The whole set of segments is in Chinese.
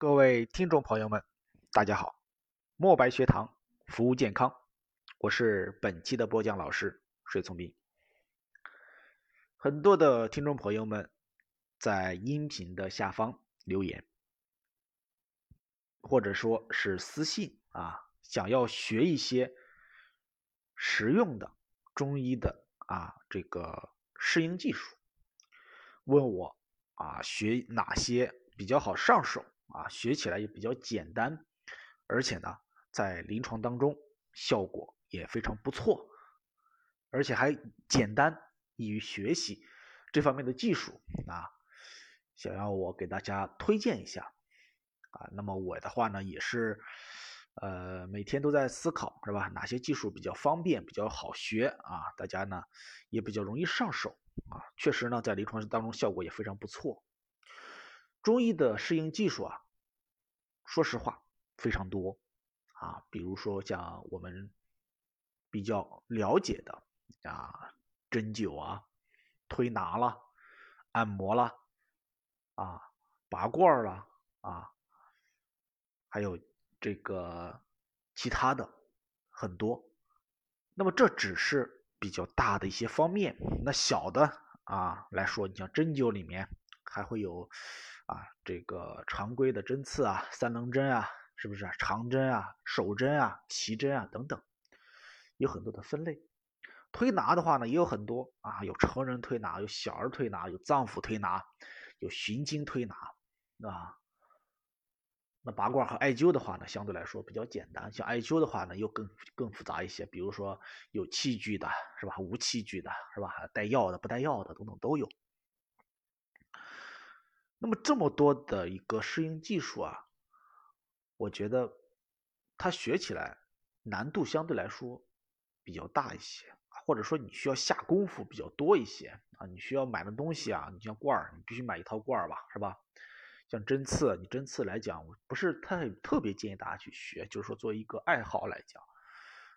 各位听众朋友们，大家好！墨白学堂服务健康，我是本期的播讲老师水聪斌。很多的听众朋友们在音频的下方留言，或者说是私信啊，想要学一些实用的中医的啊这个适应技术，问我啊学哪些比较好上手。啊，学起来也比较简单，而且呢，在临床当中效果也非常不错，而且还简单易于学习这方面的技术啊，想要我给大家推荐一下啊。那么我的话呢，也是呃每天都在思考，是吧？哪些技术比较方便、比较好学啊？大家呢也比较容易上手啊。确实呢，在临床当中效果也非常不错。中医的适应技术啊，说实话非常多啊，比如说像我们比较了解的啊，针灸啊、推拿啦、按摩啦、啊拔罐啦啊，还有这个其他的很多。那么这只是比较大的一些方面，那小的啊来说，你像针灸里面还会有。啊，这个常规的针刺啊，三棱针啊，是不是啊长针啊、手针啊、奇针啊等等，有很多的分类。推拿的话呢，也有很多啊，有成人推拿，有小儿推拿，有脏腑推拿，有循经推拿，啊。那拔罐和艾灸的话呢，相对来说比较简单。像艾灸的话呢，又更更复杂一些，比如说有器具的，是吧？无器具的，是吧？带药的、不带药的，等等都有。那么这么多的一个适应技术啊，我觉得它学起来难度相对来说比较大一些，或者说你需要下功夫比较多一些啊。你需要买的东西啊，你像罐儿，你必须买一套罐儿吧，是吧？像针刺，你针刺来讲，我不是太特别建议大家去学，就是说作为一个爱好来讲，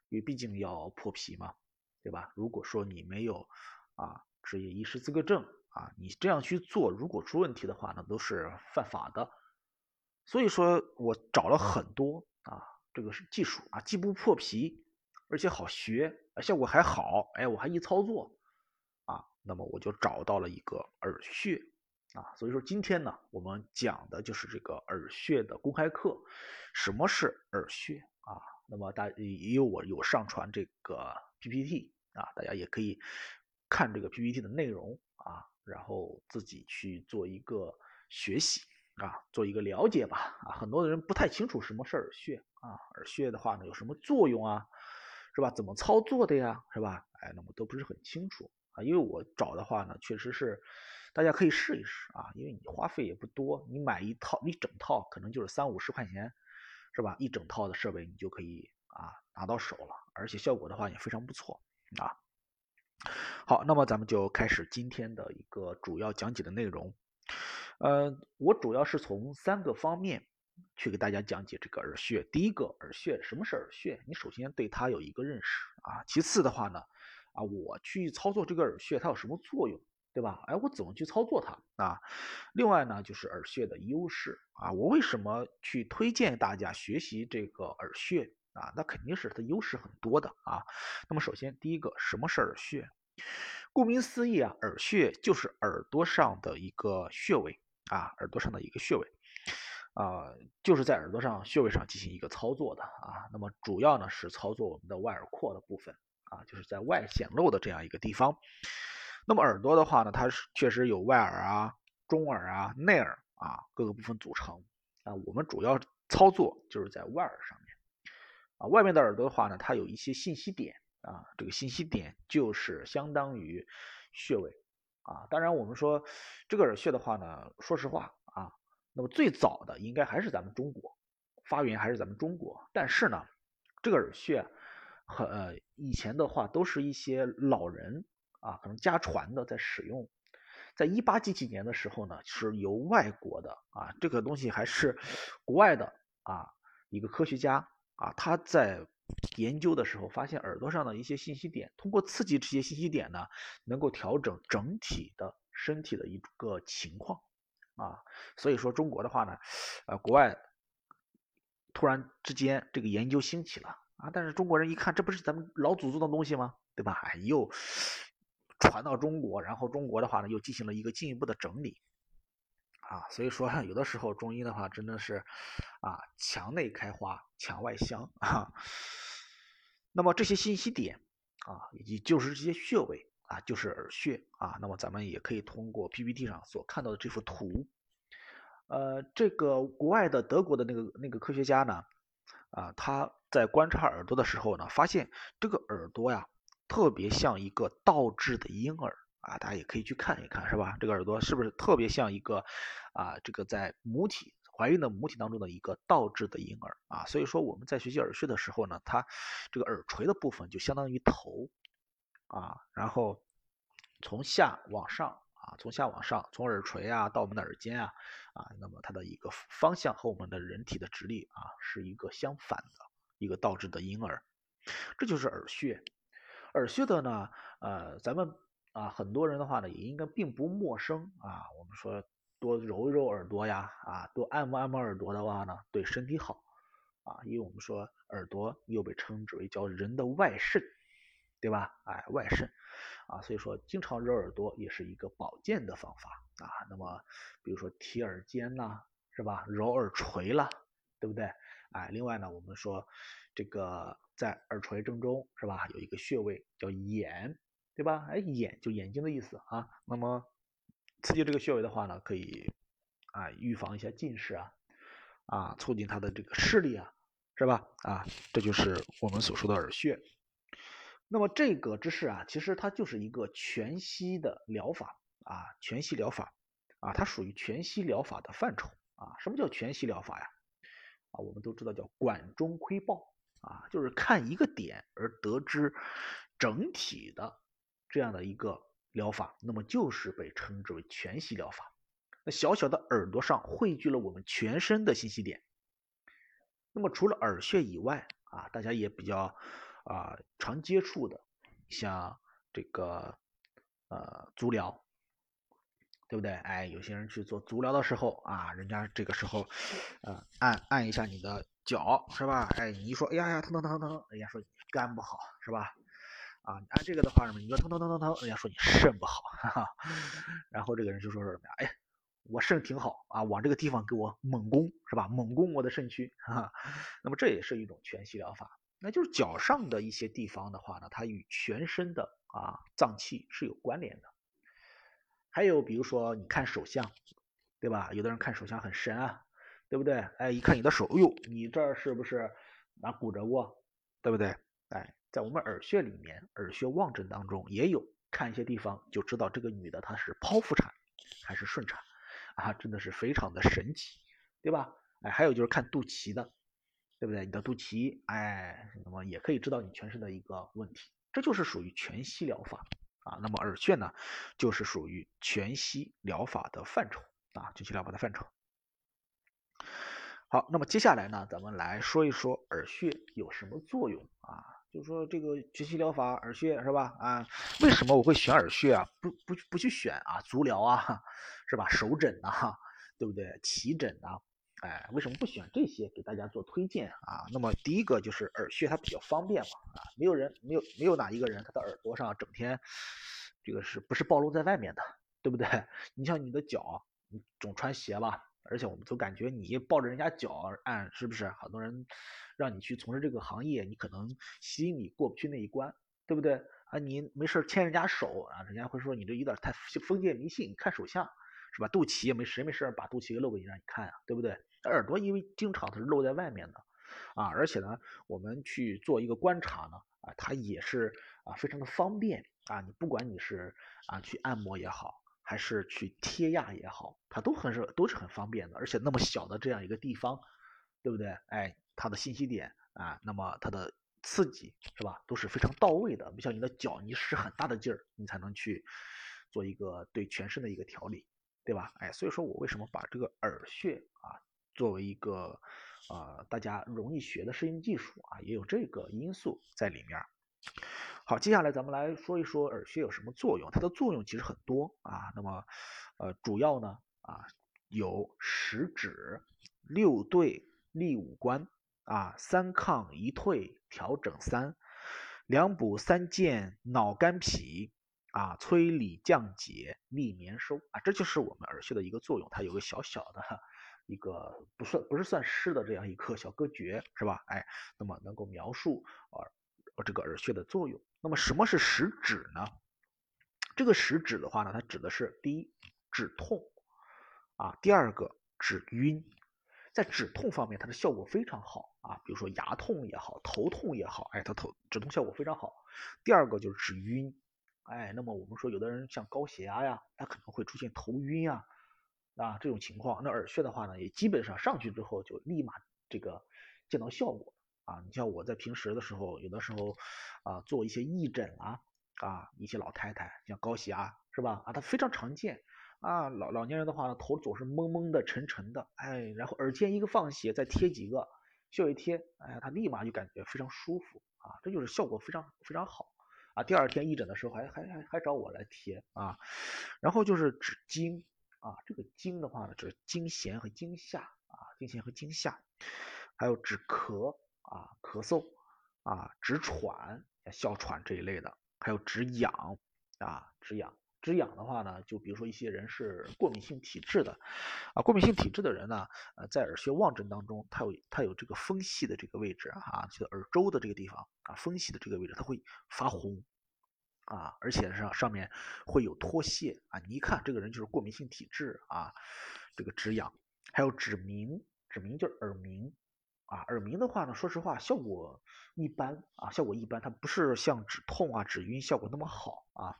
因为毕竟要破皮嘛，对吧？如果说你没有啊职业医师资格证。啊，你这样去做，如果出问题的话呢，都是犯法的。所以说我找了很多啊，这个是技术啊，既不破皮，而且好学，效果还好。哎，我还一操作啊，那么我就找到了一个耳穴啊。所以说今天呢，我们讲的就是这个耳穴的公开课。什么是耳穴啊？那么大也有我有上传这个 PPT 啊，大家也可以看这个 PPT 的内容。然后自己去做一个学习啊，做一个了解吧啊，很多的人不太清楚什么是耳穴啊，耳穴的话呢有什么作用啊，是吧？怎么操作的呀，是吧？哎，那么都不是很清楚啊，因为我找的话呢，确实是大家可以试一试啊，因为你花费也不多，你买一套一整套可能就是三五十块钱，是吧？一整套的设备你就可以啊拿到手了，而且效果的话也非常不错啊。好，那么咱们就开始今天的一个主要讲解的内容。呃，我主要是从三个方面去给大家讲解这个耳穴。第一个，耳穴什么是耳穴？你首先对它有一个认识啊。其次的话呢，啊，我去操作这个耳穴，它有什么作用，对吧？哎，我怎么去操作它啊？另外呢，就是耳穴的优势啊。我为什么去推荐大家学习这个耳穴？啊，那肯定是它优势很多的啊。那么首先第一个，什么是耳穴？顾名思义啊，耳穴就是耳朵上的一个穴位啊，耳朵上的一个穴位啊，就是在耳朵上穴位上进行一个操作的啊。那么主要呢是操作我们的外耳廓的部分啊，就是在外显露的这样一个地方。那么耳朵的话呢，它是确实有外耳啊、中耳啊、内耳啊各个部分组成啊。我们主要操作就是在外耳上面。啊，外面的耳朵的话呢，它有一些信息点啊，这个信息点就是相当于穴位啊。当然，我们说这个耳穴的话呢，说实话啊，那么最早的应该还是咱们中国，发源还是咱们中国。但是呢，这个耳穴和呃以前的话都是一些老人啊，可能家传的在使用。在一八几几年的时候呢，是由外国的啊，这个东西还是国外的啊一个科学家。啊，他在研究的时候发现耳朵上的一些信息点，通过刺激这些信息点呢，能够调整整体的身体的一个情况啊。所以说中国的话呢，呃，国外突然之间这个研究兴起了啊，但是中国人一看，这不是咱们老祖宗的东西吗？对吧？哎，又传到中国，然后中国的话呢，又进行了一个进一步的整理啊。所以说，有的时候中医的话真的是啊，墙内开花，墙外香啊。那么这些信息点啊，以及就是这些穴位啊，就是耳穴啊。那么咱们也可以通过 PPT 上所看到的这幅图，呃，这个国外的德国的那个那个科学家呢，啊，他在观察耳朵的时候呢，发现这个耳朵呀，特别像一个倒置的婴儿啊。大家也可以去看一看，是吧？这个耳朵是不是特别像一个啊，这个在母体。怀孕的母体当中的一个倒置的婴儿啊，所以说我们在学习耳穴的时候呢，它这个耳垂的部分就相当于头啊，然后从下往上啊，从下往上，从耳垂啊到我们的耳尖啊啊，那么它的一个方向和我们的人体的直立啊是一个相反的一个倒置的婴儿，这就是耳穴。耳穴的呢，呃，咱们啊很多人的话呢也应该并不陌生啊，我们说。多揉一揉耳朵呀，啊，多按摩按摩耳朵的话呢，对身体好，啊，因为我们说耳朵又被称之为叫人的外肾，对吧？哎，外肾，啊，所以说经常揉耳朵也是一个保健的方法啊。那么，比如说提耳尖呐，是吧？揉耳垂啦，对不对？哎，另外呢，我们说这个在耳垂正中是吧，有一个穴位叫眼，对吧？哎，眼就眼睛的意思啊。那么。刺激这个穴位的话呢，可以啊预防一下近视啊，啊促进他的这个视力啊，是吧？啊，这就是我们所说的耳穴。那么这个知识啊，其实它就是一个全息的疗法啊，全息疗法啊，它属于全息疗法的范畴啊。什么叫全息疗法呀？啊，我们都知道叫管中窥豹啊，就是看一个点而得知整体的这样的一个。疗法，那么就是被称之为全息疗法。那小小的耳朵上汇聚了我们全身的信息点。那么除了耳穴以外啊，大家也比较啊常接触的，像这个呃足疗，对不对？哎，有些人去做足疗的时候啊，人家这个时候呃按按一下你的脚，是吧？哎，你一说，哎呀呀，疼疼疼疼疼，人家说肝不好，是吧？啊，你按这个的话什么？你说疼疼疼疼疼，人家说你肾不好，哈哈。然后这个人就说说什么呀？哎，我肾挺好啊，往这个地方给我猛攻，是吧？猛攻我的肾区，哈哈。那么这也是一种全息疗法，那就是脚上的一些地方的话呢，它与全身的啊脏器是有关联的。还有比如说你看手相，对吧？有的人看手相很神啊，对不对？哎，一看你的手，哎呦，你这是不是哪骨折过？对不对？哎。在我们耳穴里面，耳穴望诊当中也有看一些地方就知道这个女的她是剖腹产还是顺产啊，真的是非常的神奇，对吧？哎，还有就是看肚脐的，对不对？你的肚脐，哎，那么也可以知道你全身的一个问题，这就是属于全息疗法啊。那么耳穴呢，就是属于全息疗法的范畴啊，全息疗法的范畴。好，那么接下来呢，咱们来说一说耳穴有什么作用啊？就是说这个全息疗法耳穴是吧？啊，为什么我会选耳穴啊？不不不去选啊，足疗啊，是吧？手诊啊，对不对？脐诊啊，哎，为什么不选这些给大家做推荐啊？那么第一个就是耳穴它比较方便嘛，啊，没有人没有没有哪一个人他的耳朵上整天这个是不是暴露在外面的，对不对？你像你的脚，你总穿鞋吧？而且我们都感觉你抱着人家脚按，是不是？很多人让你去从事这个行业，你可能心里过不去那一关，对不对？啊，你没事牵人家手啊，人家会说你这有点太封建迷信，看手相是吧？肚脐也没谁没事把肚脐给露给你让你看啊，对不对？耳朵因为经常它是露在外面的啊，而且呢，我们去做一个观察呢，啊，它也是啊非常的方便啊，你不管你是啊去按摩也好。还是去贴压也好，它都很是都是很方便的，而且那么小的这样一个地方，对不对？哎，它的信息点啊，那么它的刺激是吧，都是非常到位的。不像你的脚，你使很大的劲儿，你才能去做一个对全身的一个调理，对吧？哎，所以说我为什么把这个耳穴啊作为一个啊大家容易学的适应技术啊，也有这个因素在里面。好，接下来咱们来说一说耳穴有什么作用。它的作用其实很多啊。那么，呃，主要呢啊，有十指、六对立五关啊，三抗一退调整三，两补三健脑肝脾啊，催理降解利眠收啊，这就是我们耳穴的一个作用，它有个小小的一个不算不是算诗的这样一个小歌诀是吧？哎，那么能够描述啊这个耳穴的作用。那么什么是食指呢？这个食指的话呢，它指的是第一止痛啊，第二个止晕，在止痛方面它的效果非常好啊，比如说牙痛也好，头痛也好，哎，它头止痛效果非常好。第二个就是止晕，哎，那么我们说有的人像高血压呀，他可能会出现头晕啊啊这种情况，那耳穴的话呢，也基本上上去之后就立马这个见到效果啊。你像我在平时的时候，有的时候啊做一些义诊啊。啊，一些老太太像高血压是吧？啊，它非常常见啊。老老年人的话呢，头总是懵懵的、沉沉的，哎，然后耳尖一个放血，再贴几个，穴位贴，哎，他立马就感觉非常舒服啊，这就是效果非常非常好啊。第二天义诊的时候还还还还找我来贴啊。然后就是止惊啊，这个惊的话呢，指惊痫和惊吓啊，惊痫和惊吓，还有止咳啊，咳嗽啊，止喘、哮喘这一类的。还有止痒啊，止痒，止痒的话呢，就比如说一些人是过敏性体质的啊，过敏性体质的人呢，呃，在耳穴望诊当中，它有它有这个风系的这个位置啊，就耳周的这个地方啊，风系的这个位置，它会发红啊，而且上上面会有脱屑啊，你一看这个人就是过敏性体质啊，这个止痒，还有止鸣，止鸣就是耳鸣。啊，耳鸣的话呢，说实话效果一般啊，效果一般，它不是像止痛啊、止晕效果那么好啊。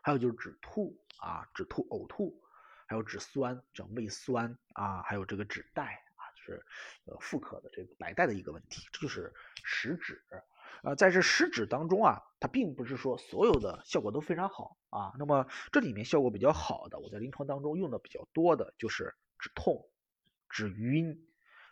还有就是止吐啊，止吐、呕吐，还有止酸，叫胃酸啊，还有这个止带啊，就是呃妇科的这个白带的一个问题，这就是食指。呃，在这食指当中啊，它并不是说所有的效果都非常好啊。那么这里面效果比较好的，我在临床当中用的比较多的就是止痛、止晕。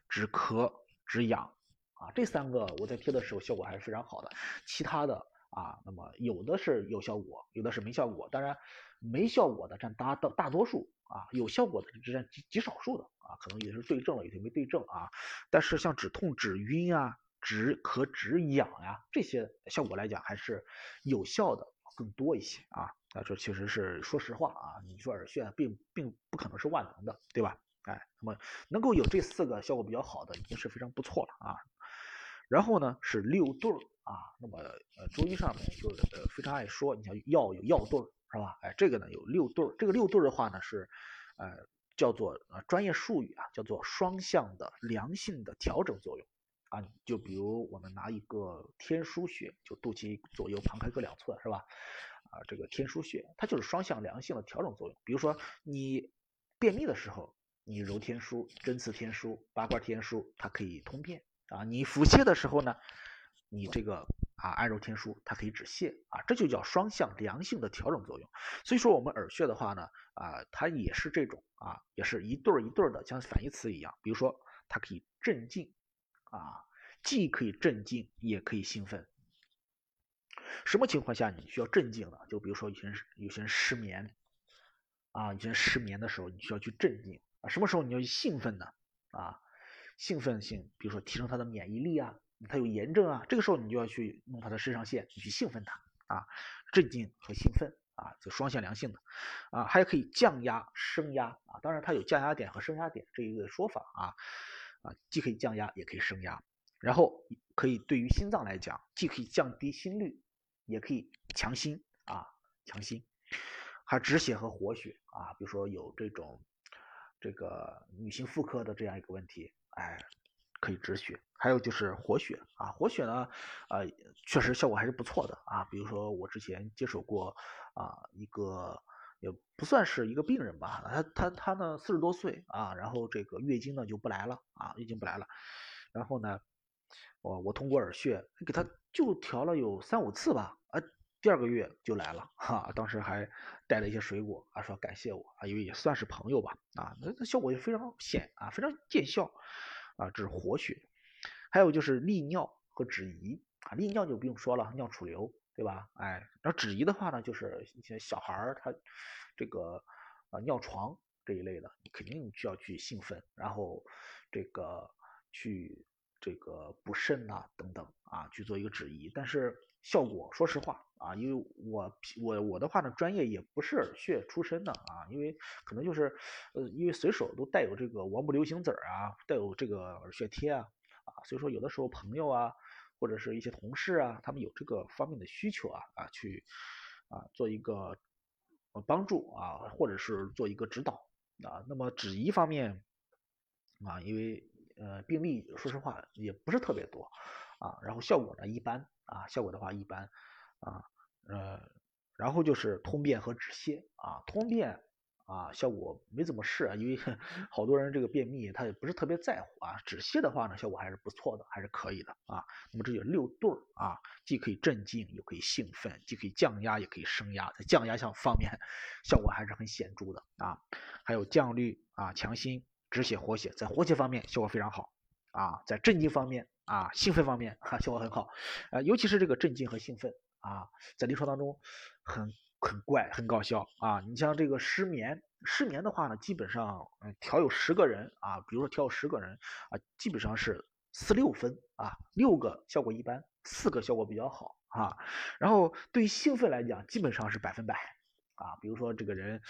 止咳、止痒啊，这三个我在贴的时候效果还是非常好的。其他的啊，那么有的是有效果，有的是没效果。当然，没效果的占大大大多数啊，有效果的只占极极少数的啊，可能也是对症了，有些没对症啊。但是像止痛、止晕啊、止咳、止痒呀，这些效果来讲还是有效的更多一些啊。那，这确实是说实话啊，你说耳穴并并不可能是万能的，对吧？哎，那么能够有这四个效果比较好的，已经是非常不错了啊。然后呢是六对儿啊，那么呃中医上面就呃非常爱说，你像药有药对儿是吧？哎，这个呢有六对儿，这个六对儿的话呢是呃叫做呃专业术语啊，叫做双向的良性的调整作用啊。就比如我们拿一个天枢穴，就肚脐左右旁开各两侧是吧？啊，这个天枢穴它就是双向良性的调整作用。比如说你便秘的时候。你揉天枢、针刺天枢、八卦天枢，它可以通便啊。你腹泻的时候呢，你这个啊按揉天枢，它可以止泻啊。这就叫双向良性的调整作用。所以说我们耳穴的话呢，啊，它也是这种啊，也是一对儿一对儿的，像反义词一样。比如说它可以镇静啊，既可以镇静，也可以兴奋。什么情况下你需要镇静呢？就比如说有些人有些人失眠啊，有些人失眠的时候，你需要去镇静。什么时候你要去兴奋呢？啊，兴奋性，比如说提升他的免疫力啊，他有炎症啊，这个时候你就要去弄他的肾上腺，去兴奋他啊，镇静和兴奋啊，就双向良性的啊，还可以降压升压啊，当然它有降压点和升压点这一个说法啊啊，既可以降压也可以升压，然后可以对于心脏来讲，既可以降低心率，也可以强心啊强心，还止血和活血啊，比如说有这种。这个女性妇科的这样一个问题，哎，可以止血，还有就是活血啊，活血呢，呃，确实效果还是不错的啊。比如说我之前接手过啊一个，也不算是一个病人吧，他他他呢四十多岁啊，然后这个月经呢就不来了啊，月经不来了，然后呢，我我通过耳穴给他就调了有三五次吧，啊。第二个月就来了哈，当时还带了一些水果啊，说感谢我啊，因为也算是朋友吧啊，那那效果也非常显啊，非常见效啊，这是活血。还有就是利尿和止遗啊，利尿就不用说了，尿储留对吧？哎，然后止遗的话呢，就是一些小孩儿他这个啊尿床这一类的，你肯定需要去兴奋，然后这个去这个补肾呐等等啊，去做一个止遗。但是效果，说实话啊，因为我我我的话呢，专业也不是耳穴出身的啊，因为可能就是呃，因为随手都带有这个王不留行子儿啊，带有这个耳穴贴啊啊，所以说有的时候朋友啊。或者是一些同事啊，他们有这个方面的需求啊啊，去啊做一个帮助啊，或者是做一个指导啊。那么止遗方面啊，因为呃病例说实话也不是特别多啊，然后效果呢一般啊，效果的话一般啊呃，然后就是通便和止泻啊，通便。啊，效果没怎么试啊，因为 好多人这个便秘他也不是特别在乎啊。止泻的话呢，效果还是不错的，还是可以的啊。那么这有六对儿啊，既可以镇静，又可以兴奋，既可以降压，也可以升压，在降压项方面效果还是很显著的啊。还有降氯啊，强心、止血、活血，在活血方面效果非常好啊。在镇静方面啊，兴奋方面啊，效果很好。呃，尤其是这个镇静和兴奋啊，在临床当中很。很怪，很搞笑啊！你像这个失眠，失眠的话呢，基本上，嗯，调有十个人啊，比如说调有十个人啊，基本上是四六分啊，六个效果一般，四个效果比较好啊。然后对于兴奋来讲，基本上是百分百。啊，比如说这个人，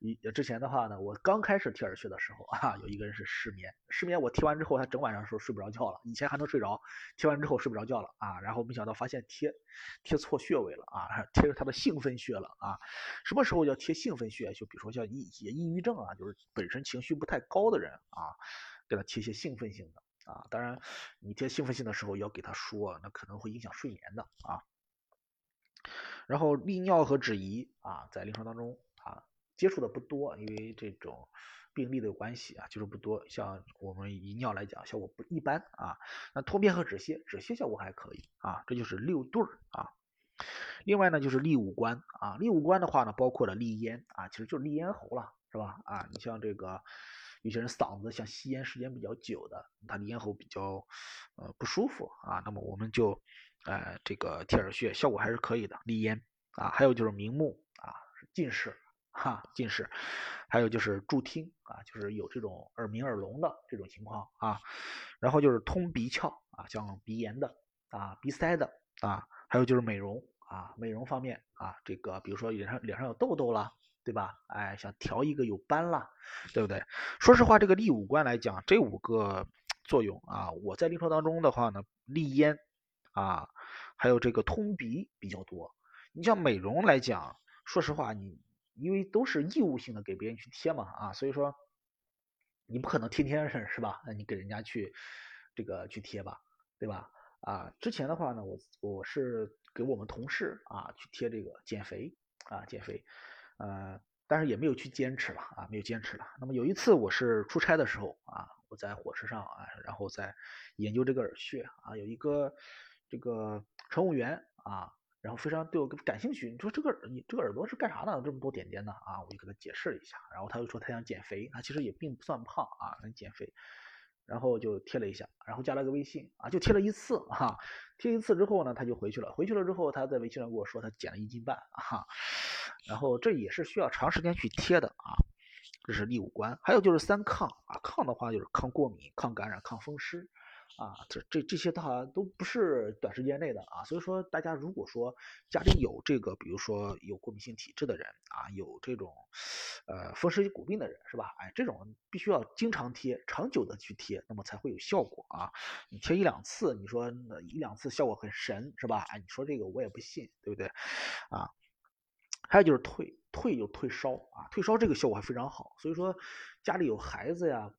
一之前的话呢，我刚开始贴耳穴的时候 啊，有一个人是失眠，失眠我贴完之后，他整晚上时候睡不着觉了，以前还能睡着，贴完之后睡不着觉了啊，然后没想到发现贴贴错穴位了啊，贴着他的兴奋穴了啊，什么时候要贴兴奋穴？就比如说像抑抑郁症啊，就是本身情绪不太高的人啊，给他贴一些兴奋性的啊，当然你贴兴奋性的时候要给他说，那可能会影响睡眠的啊。然后利尿和止遗啊，在临床当中啊接触的不多，因为这种病例的关系啊，接触不多。像我们遗尿来讲，效果不一般啊。那通便和止泻，止泻效果还可以啊。这就是六对儿啊。另外呢，就是利五官啊。利五官的话呢，包括了利咽啊，其实就是利咽喉了，是吧？啊，你像这个有些人嗓子像吸烟时间比较久的，他的咽喉比较呃不舒服啊，那么我们就。呃，这个贴耳穴效果还是可以的，利咽啊，还有就是明目啊，近视哈，近视，还有就是助听啊，就是有这种耳鸣耳聋的这种情况啊，然后就是通鼻窍啊，像鼻炎的啊，鼻塞的啊，还有就是美容啊，美容方面啊，这个比如说脸上脸上有痘痘了，对吧？哎，想调一个有斑了，对不对？说实话，这个利五官来讲，这五个作用啊，我在临床当中的话呢，利咽。啊，还有这个通鼻比较多。你像美容来讲，说实话，你因为都是义务性的给别人去贴嘛，啊，所以说你不可能天天是吧？那你给人家去这个去贴吧，对吧？啊，之前的话呢，我我是给我们同事啊去贴这个减肥啊减肥，呃，但是也没有去坚持了啊，没有坚持了。那么有一次我是出差的时候啊，我在火车上啊，然后在研究这个耳穴啊，有一个。这个乘务员啊，然后非常对我感兴趣。你说这个你这个耳朵是干啥的？这么多点点呢啊？我就给他解释了一下。然后他又说他想减肥，他其实也并不算胖啊，想减肥。然后就贴了一下，然后加了个微信啊，就贴了一次哈。贴一次之后呢，他就回去了。回去了之后，他在微信上跟我说他减了一斤半啊。然后这也是需要长时间去贴的啊。这是第五关，还有就是三抗啊，抗的话就是抗过敏、抗感染、抗风湿。啊，这这这些的话都不是短时间内的啊，所以说大家如果说家里有这个，比如说有过敏性体质的人啊，有这种呃风湿骨病的人是吧？哎，这种必须要经常贴，长久的去贴，那么才会有效果啊。你贴一两次，你说那一两次效果很神是吧？哎，你说这个我也不信，对不对？啊，还有就是退退就退烧啊，退烧这个效果还非常好，所以说家里有孩子呀。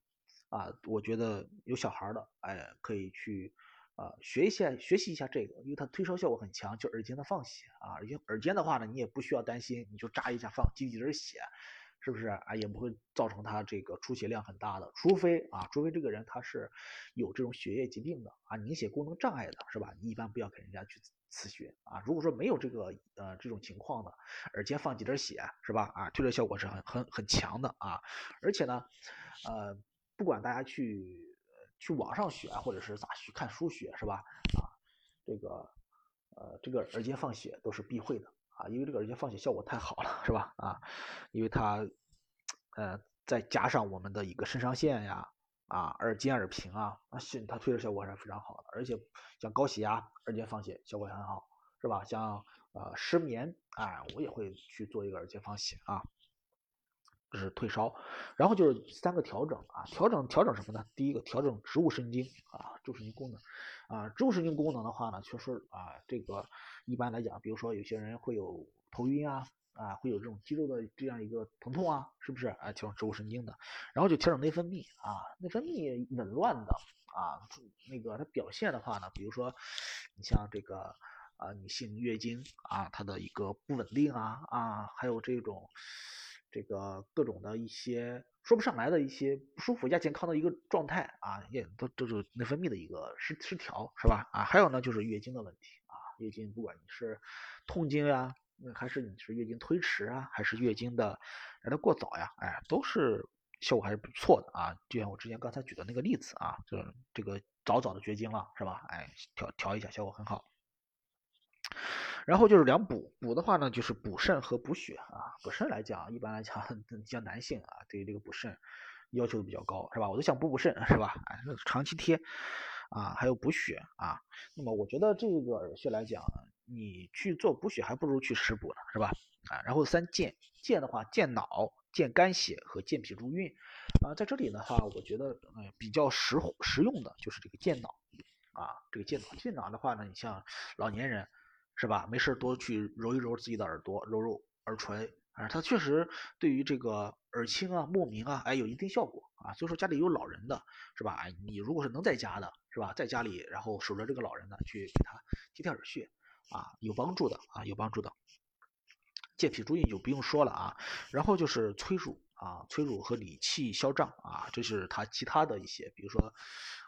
啊，我觉得有小孩的，哎，可以去啊学一下，学习一下这个，因为它退烧效果很强，就耳尖的放血啊，耳尖耳尖的话呢，你也不需要担心，你就扎一下放几滴血，是不是啊？也不会造成他这个出血量很大的，除非啊，除非这个人他是有这种血液疾病的啊，凝血功能障碍的，是吧？你一般不要给人家去刺血啊。如果说没有这个呃这种情况的，耳尖放几滴血，是吧？啊，退热效果是很很很强的啊，而且呢，呃。不管大家去去网上学，或者是咋去看书学，是吧？啊，这个呃，这个耳尖放血都是必会的啊，因为这个耳尖放血效果太好了，是吧？啊，因为它呃再加上我们的一个肾上腺呀，啊，耳尖耳平啊，啊，它推热效果还是非常好的。而且像高血压、耳尖放血效果也很好，是吧？像呃失眠，哎，我也会去做一个耳尖放血啊。这是退烧，然后就是三个调整啊，调整调整什么呢？第一个调整植物神经啊，植物神经功能啊，植物神经功能的话呢，确实啊，这个一般来讲，比如说有些人会有头晕啊，啊，会有这种肌肉的这样一个疼痛啊，是不是？啊，调整植物神经的，然后就调整内分泌啊，内分泌紊乱的啊，那个它表现的话呢，比如说你像这个啊，女性月经啊，它的一个不稳定啊啊，还有这种。这个各种的一些说不上来的一些不舒服亚健康的一个状态啊，也都都是内分泌的一个失失调，是吧？啊，还有呢就是月经的问题啊，月经不管你是痛经呀，还是你是月经推迟啊，还是月经的来的过早呀，哎，都是效果还是不错的啊。就像我之前刚才举的那个例子啊，就是这个早早的绝经了，是吧？哎，调调一下效果很好。然后就是两补，补的话呢，就是补肾和补血啊。补肾来讲，一般来讲，像男性啊，对于这个补肾要求比较高，是吧？我都想补补肾，是吧？哎，长期贴啊，还有补血啊。那么我觉得这个耳穴来讲，你去做补血，还不如去食补呢，是吧？啊，然后三健，健的话，健脑、健肝血和健脾助运啊。在这里的话，我觉得呃比较实实用的就是这个健脑啊，这个健脑。健脑的话呢，你像老年人。是吧？没事多去揉一揉自己的耳朵，揉揉耳垂啊，它确实对于这个耳清啊、目明啊，哎，有一定效果啊。所以说家里有老人的，是吧？哎，你如果是能在家的，是吧？在家里然后守着这个老人呢，去给他贴贴耳穴啊，有帮助的啊，有帮助的。健脾助运就不用说了啊，然后就是催乳啊，催乳和理气消胀啊，这是它其他的一些，比如说。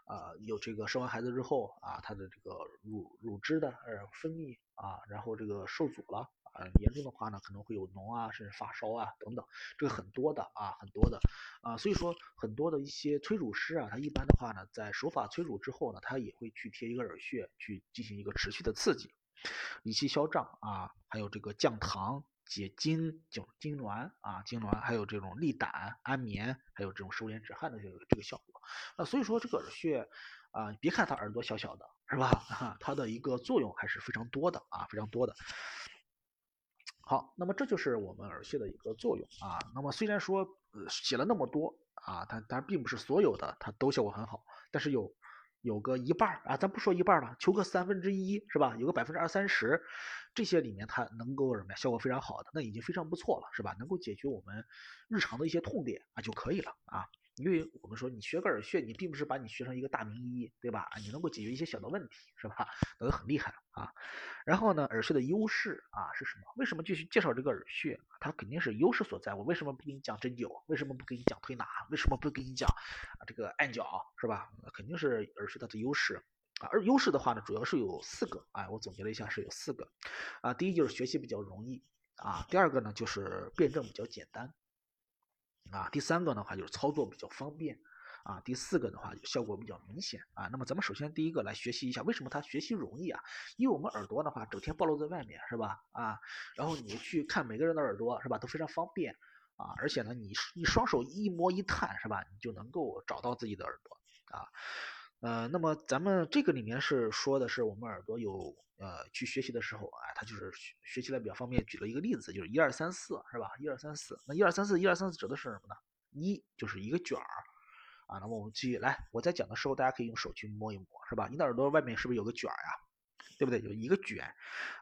啊，有这个生完孩子之后啊，他的这个乳乳汁的呃分泌啊，然后这个受阻了啊，严重的话呢，可能会有脓啊，甚至发烧啊等等，这个很多的啊，很多的啊，所以说很多的一些催乳师啊，他一般的话呢，在手法催乳之后呢，他也会去贴一个耳穴，去进行一个持续的刺激，理气消胀啊，还有这个降糖。解痉、痉痉挛啊，痉挛，还有这种利胆、安眠，还有这种收敛止汗的这个这个效果啊，所以说这个耳穴啊，别看它耳朵小小的，是吧？它的一个作用还是非常多的啊，非常多的。好，那么这就是我们耳穴的一个作用啊。那么虽然说写了那么多啊，但但并不是所有的它都效果很好，但是有。有个一半啊，咱不说一半了，求个三分之一是吧？有个百分之二三十，这些里面它能够什么呀？效果非常好的，那已经非常不错了，是吧？能够解决我们日常的一些痛点啊就可以了啊。因为我们说你学个耳穴，你并不是把你学成一个大名医，对吧？你能够解决一些小的问题，是吧？那都很厉害啊。然后呢，耳穴的优势啊是什么？为什么继续介绍这个耳穴？它肯定是优势所在。我为什么不给你讲针灸？为什么不给你讲推拿？为什么不给你讲啊这个按脚？是吧？肯定是耳穴它的优势啊。而优势的话呢，主要是有四个啊。我总结了一下，是有四个啊。第一就是学习比较容易啊。第二个呢，就是辩证比较简单。啊，第三个的话就是操作比较方便，啊，第四个的话就效果比较明显啊。那么咱们首先第一个来学习一下，为什么它学习容易啊？因为我们耳朵的话整天暴露在外面，是吧？啊，然后你去看每个人的耳朵，是吧？都非常方便啊，而且呢，你你双手一摸一探，是吧？你就能够找到自己的耳朵啊。呃，那么咱们这个里面是说的是我们耳朵有呃去学习的时候啊，它就是学学习来比较方便。举了一个例子，就是一二三四，是吧？一二三四，那一二三四，一二三四指的是什么呢？一就是一个卷儿啊。那么我们继续来，我在讲的时候，大家可以用手去摸一摸，是吧？你的耳朵外面是不是有个卷儿呀？对不对？有一个卷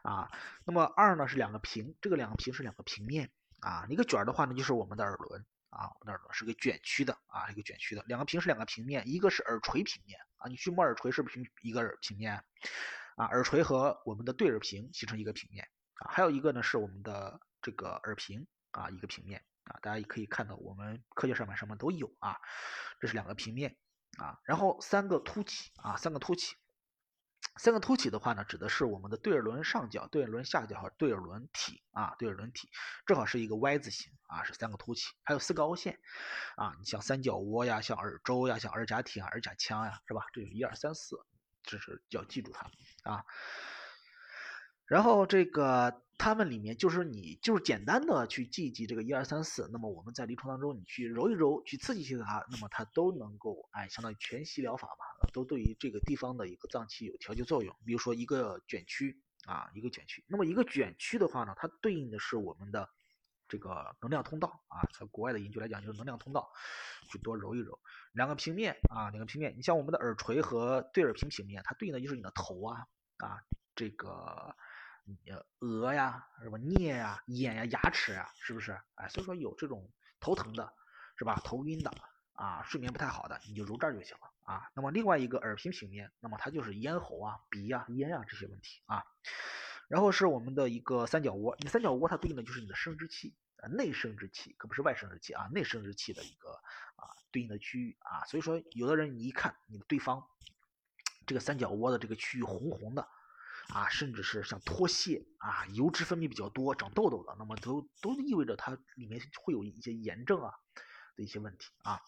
啊。那么二呢是两个平，这个两个平是两个平面啊。一个卷儿的话呢，就是我们的耳轮啊，我们的耳朵是个卷曲的啊，一个卷曲的。两个平是两个平面，一个是耳垂平面。啊，你去摸耳垂是不是一个平面？啊，耳垂和我们的对耳屏形成一个平面啊，还有一个呢是我们的这个耳屏啊，一个平面啊，大家也可以看到我们科学上面上面都有啊，这是两个平面啊，然后三个凸起啊，三个凸起。三个凸起的话呢，指的是我们的对耳轮上角、对耳轮下角和对耳轮体啊，对耳轮体正好是一个 Y 字形啊，是三个凸起，还有四个凹陷啊，你像三角窝呀，像耳周呀，像耳甲体啊、耳甲腔呀，是吧？这就是一二三四，这是要记住它啊。然后这个他们里面就是你就是简单的去记一记这个一二三四，那么我们在临床当中你去揉一揉，去刺激一下它，那么它都能够哎，相当于全息疗法嘛，都对于这个地方的一个脏器有调节作用。比如说一个卷曲啊，一个卷曲，那么一个卷曲的话呢，它对应的是我们的这个能量通道啊，在国外的研究来讲就是能量通道，去多揉一揉。两个平面啊，两个平面，你像我们的耳垂和对耳平平面，它对应的就是你的头啊啊，这个。呃额呀，什么颞呀、眼呀、牙齿呀，是不是？哎，所以说有这种头疼的，是吧？头晕的啊，睡眠不太好的，你就揉这儿就行了啊。那么另外一个耳平平面，那么它就是咽喉啊、鼻呀、咽啊这些问题啊。然后是我们的一个三角窝，你三角窝它对应的就是你的生殖器啊，内生殖器可不是外生殖器啊，内生殖器的一个啊对应的区域啊。所以说有的人你一看你的对方这个三角窝的这个区域红红的。啊，甚至是像脱屑啊，油脂分泌比较多，长痘痘的，那么都都意味着它里面会有一些炎症啊的一些问题啊。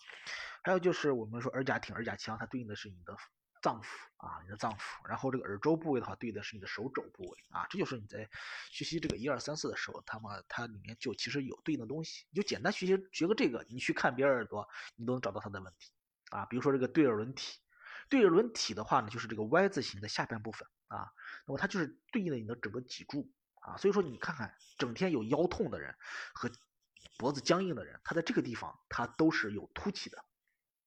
还有就是我们说耳甲挺、耳甲腔，它对应的是你的脏腑啊，你的脏腑。然后这个耳周部位的话，对应的是你的手肘部位啊。这就是你在学习这个一二三四的时候，它嘛它里面就其实有对应的东西。你就简单学习学个这个，你去看别人耳朵，你都能找到它的问题啊。比如说这个对耳轮体，对着轮体的话呢，就是这个 Y 字形的下半部分啊。那么它就是对应的你的整个脊柱啊，所以说你看看整天有腰痛的人和脖子僵硬的人，他在这个地方他都是有凸起的，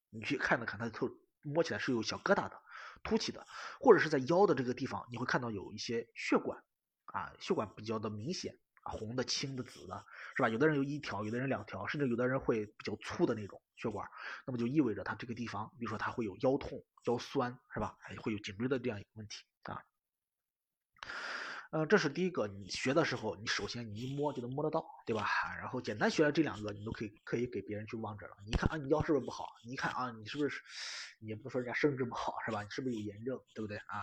你去看了看，他头摸起来是有小疙瘩的，凸起的，或者是在腰的这个地方，你会看到有一些血管啊，血管比较的明显，红的、青的、紫的，是吧？有的人有一条，有的人两条，甚至有的人会比较粗的那种血管，那么就意味着他这个地方，比如说他会有腰痛、腰酸，是吧？还会有颈椎的这样一个问题啊。嗯，这是第一个，你学的时候，你首先你一摸就能摸得到，对吧？然后简单学了这两个，你都可以可以给别人去望诊了。你看啊，你腰是不是不好？你一看啊，你是不是，你也不说人家生殖不好是吧？你是不是有炎症，对不对啊？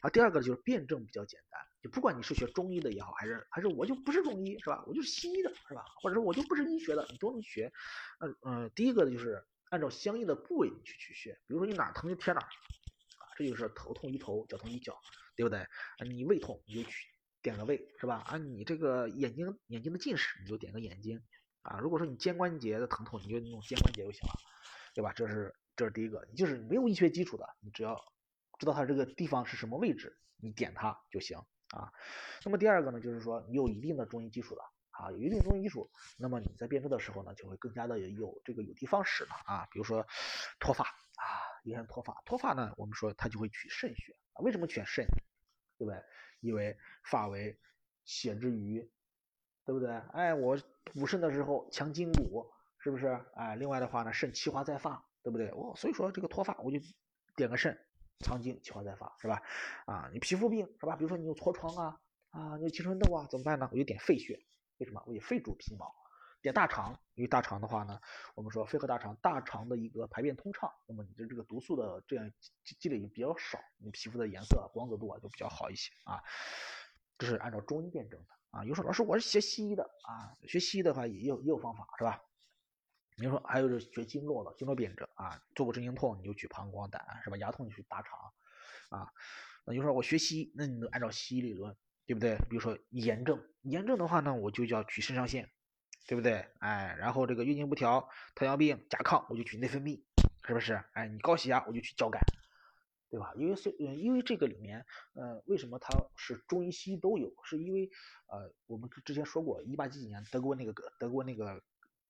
啊，第二个就是辩证比较简单，就不管你是学中医的也好，还是还是我就不是中医是吧？我就是西医的是吧？或者说我就不是医学的，你都能学。嗯嗯，第一个呢就是按照相应的部位去去学，比如说你哪疼就贴哪，啊，这就是头痛医头，脚痛医脚。对不对？啊你胃痛你就去点个胃，是吧？啊，你这个眼睛眼睛的近视你就点个眼睛，啊，如果说你肩关节的疼痛你就弄肩关节就行了，对吧？这是这是第一个，你就是没有医学基础的，你只要知道它这个地方是什么位置，你点它就行啊。那么第二个呢，就是说你有一定的中医基础的啊，有一定中医基础，那么你在辩证的时候呢，就会更加的有这个有的放矢了啊。比如说脱发啊，有些人脱发，脱发呢，我们说它就会取肾穴，为什么选肾？对不对？因为发为血之余，对不对？哎，我补肾的时候强筋骨，是不是？哎，另外的话呢，肾气化在发，对不对？哦，所以说这个脱发，我就点个肾，藏精气化再发，是吧？啊，你皮肤病是吧？比如说你有痤疮啊，啊，你有青春痘啊，怎么办呢？我就点肺穴，为什么？我就肺主皮毛。点大肠，因为大肠的话呢，我们说肺和大肠，大肠的一个排便通畅，那么你的这个毒素的这样积积累比较少，你皮肤的颜色、光泽度啊就比较好一些啊。这是按照中医辩证的啊。有说老师我是学西医的啊，学西医的话也有也有方法是吧？你说还有是学经络的，经络辩证啊，坐骨神经痛你就取膀胱胆是吧？牙痛你去大肠啊。那就说我学西医，那你就按照西医理论对不对？比如说炎症，炎症的话呢，我就叫取肾上腺。对不对？哎，然后这个月经不调、糖尿病、甲亢，我就取内分泌，是不是？哎，你高血压，我就取交感，对吧？因为是，因为这个里面，呃，为什么它是中医西医都有？是因为，呃，我们之前说过，一八几几年德国那个德国那个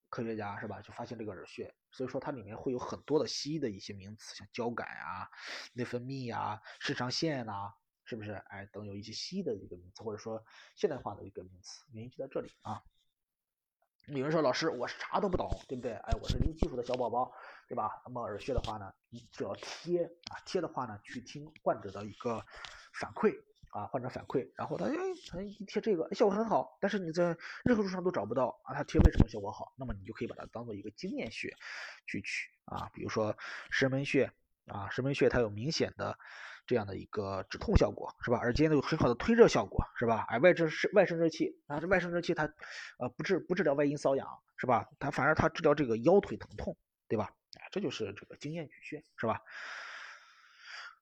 科学家是吧，就发现这个耳穴，所以说它里面会有很多的西医的一些名词，像交感啊、内分泌啊、肾上腺呐，是不是？哎，等有一些西医的一个名词，或者说现代化的一个名词，原因就在这里啊。有人说老师，我啥都不懂，对不对？哎，我是零基础的小宝宝，对吧？那么耳穴的话呢，你只要贴啊，贴的话呢，去听患者的一个反馈啊，患者反馈，然后他哎，他一贴这个效果很好，但是你在任何书上都找不到啊，他贴为什么效果好？那么你就可以把它当做一个经验穴去取啊，比如说石门穴啊，石门穴它有明显的。这样的一个止痛效果是吧？耳尖呢有很好的推热效果是吧？哎，外治是外生殖器啊，这外生殖器它呃不治不治疗外阴瘙痒是吧？它反而它治疗这个腰腿疼痛对吧？哎，这就是这个经验取穴是吧？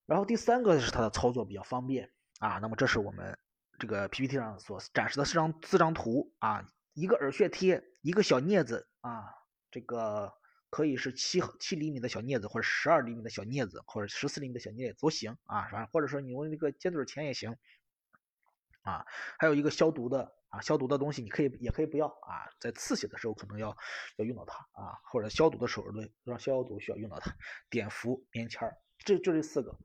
然后第三个是它的操作比较方便啊，那么这是我们这个 PPT 上所展示的四张四张图啊，一个耳穴贴，一个小镊子啊，这个可以是七七厘米的小镊子，或者十二厘米的小镊子，或者十四厘米的小镊子都行啊，反正或者说你用那个尖嘴钳也行啊，还有一个消毒的啊，消毒的东西你可以也可以不要啊，在刺血的时候可能要要用到它啊，或者消毒的时候对，让消毒需要用到它，碘伏、棉签儿，这就这四个。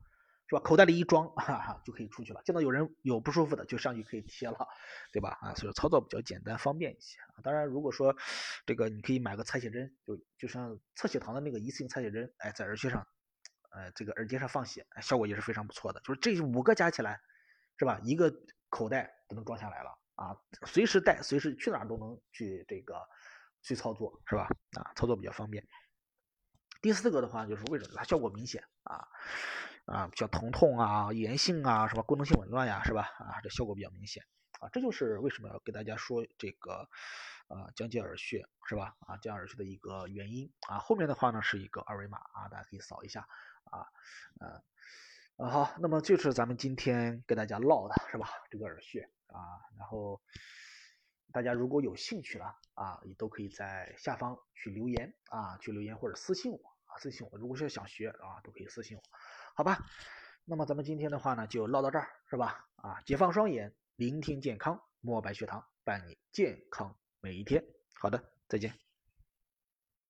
是吧？口袋里一装，哈哈，就可以出去了。见到有人有不舒服的，就上去可以贴了，对吧？啊，所以操作比较简单方便一些啊。当然，如果说这个你可以买个采血针，就就像测血糖的那个一次性采血针，哎，在耳穴上，呃，这个耳尖上放血，效果也是非常不错的。就是这五个加起来，是吧？一个口袋都能装下来了啊，随时带，随时去哪儿都能去这个去操作，是吧？啊，操作比较方便。第四个的话，就是为什么它效果明显啊？啊，比较疼痛啊、炎性啊，什么？功能性紊乱呀，是吧？啊，这效果比较明显啊，这就是为什么要给大家说这个啊讲解耳穴，是吧？啊，讲耳穴的一个原因啊。后面的话呢是一个二维码啊，大家可以扫一下啊，嗯，啊好，那么就是咱们今天给大家唠的是吧？这个耳穴啊，然后大家如果有兴趣了啊，也都可以在下方去留言啊，去留言或者私信我啊，私信我，如果是想学啊，都可以私信我。好吧，那么咱们今天的话呢，就唠到这儿，是吧？啊，解放双眼，聆听健康，墨白学堂，伴你健康每一天。好的，再见。